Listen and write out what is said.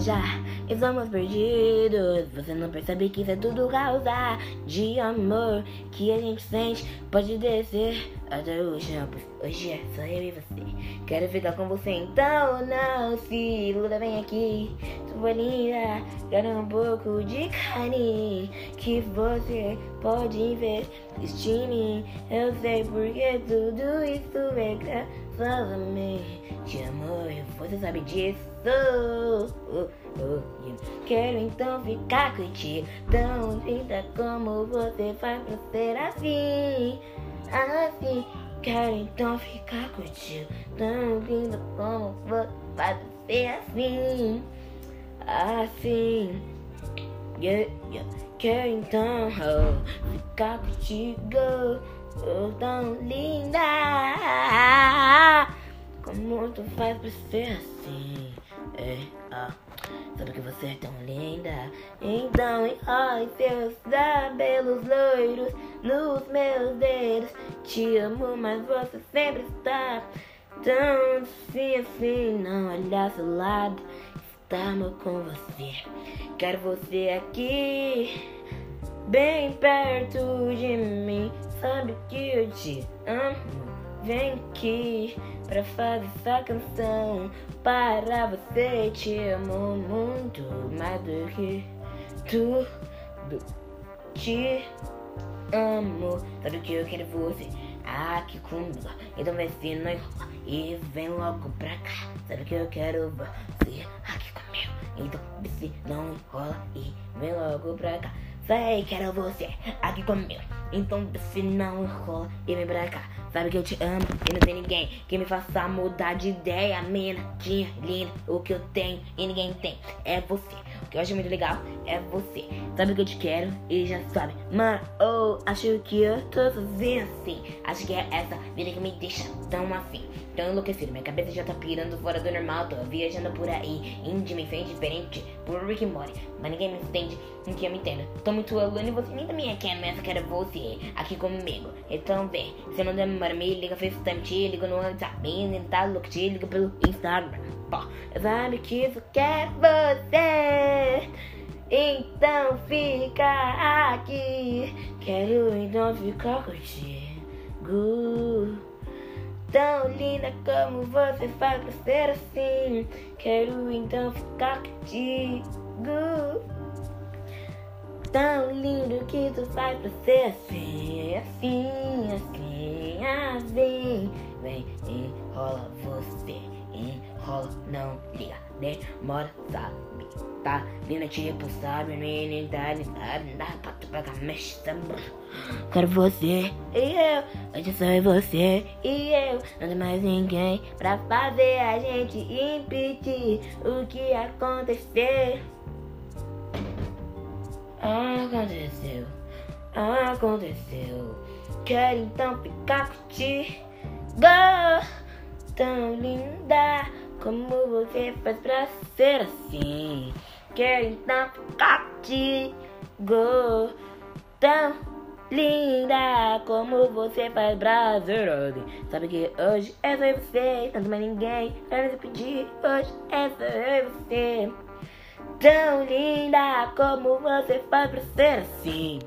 já estamos perdidos. Você não percebe que isso é tudo causa de amor que a gente sente. Pode descer até o chão. Hoje é só eu e você. Quero ficar com você então, não se iluda, vem aqui. Sua linda, quero um pouco de carinho que você pode ver. Estime, eu sei porque tudo isso é graças a mim. Te amo, você sabe disso. Oh, oh, yeah. Quero então ficar contigo, tão linda como você faz pra ser assim, assim. Quero então ficar contigo, tão linda como você faz pra ser assim, assim. Yeah, yeah. Quero então oh, ficar contigo, oh, tão linda. Como tu faz pra ser assim? É, sabe que você é tão linda. Então enrole seus cabelos loiros nos meus dedos. Te amo, mas você sempre está tão assim, assim. Não olhar seu lado, estamos com você. Quero você aqui, bem perto de mim. Sabe que eu te amo. Vem aqui pra fazer essa canção para você. Te amo muito mais do que tudo. Te amo. Sabe que eu quero você aqui comigo. Então vem se não enrola e vem logo pra cá. Sabe que eu quero você aqui comigo. Então vem se não enrola e vem logo pra cá. Sei, quero você aqui comigo. Então se não enrola e vem pra cá. Sabe que eu te amo e não tem ninguém que me faça mudar de ideia. Mina, tinha, linda, o que eu tenho e ninguém tem é você. O que eu acho muito legal é você. Sabe que eu te quero e já sabe. Mano, oh, acho que eu tô sozinha assim. Acho que é essa vida que me deixa tão assim. Tão enlouquecido. Minha cabeça já tá pirando fora do normal. Tô viajando por aí. Me fez diferente por Rick Morty. Mas ninguém me entende, ninguém me entende. Tô muito aluno e você nem também é quer, mas eu quero você aqui comigo. Então vem. Se não demora, me liga FaceTime, te liga no WhatsApp. Me tá louco, te liga pelo Instagram. Pô, sabe que isso quer você. Então fica aqui. Quero então ficar contigo. Tão linda como você faz pra ser assim. Quero então ficar contigo. Tão lindo que tu faz pra ser assim, assim, assim, assim. Vem, enrola você, enrola, não liga, demora, sabe? Tá linda tipo, sabe? Menina, tá linda, pra tu pegar, mexe, sabe? Quero você e eu, hoje sou você e eu. Não tem mais ninguém pra fazer a gente impedir o que acontecer. Aconteceu. Quero então ficar contigo. Tão linda como você faz pra ser assim. Quero então ficar contigo. Tão linda como você faz pra ser assim. Sabe que hoje é só você, tanto mais ninguém. Quero te pedir, hoje é só você tão linda como você faz pra ser assim.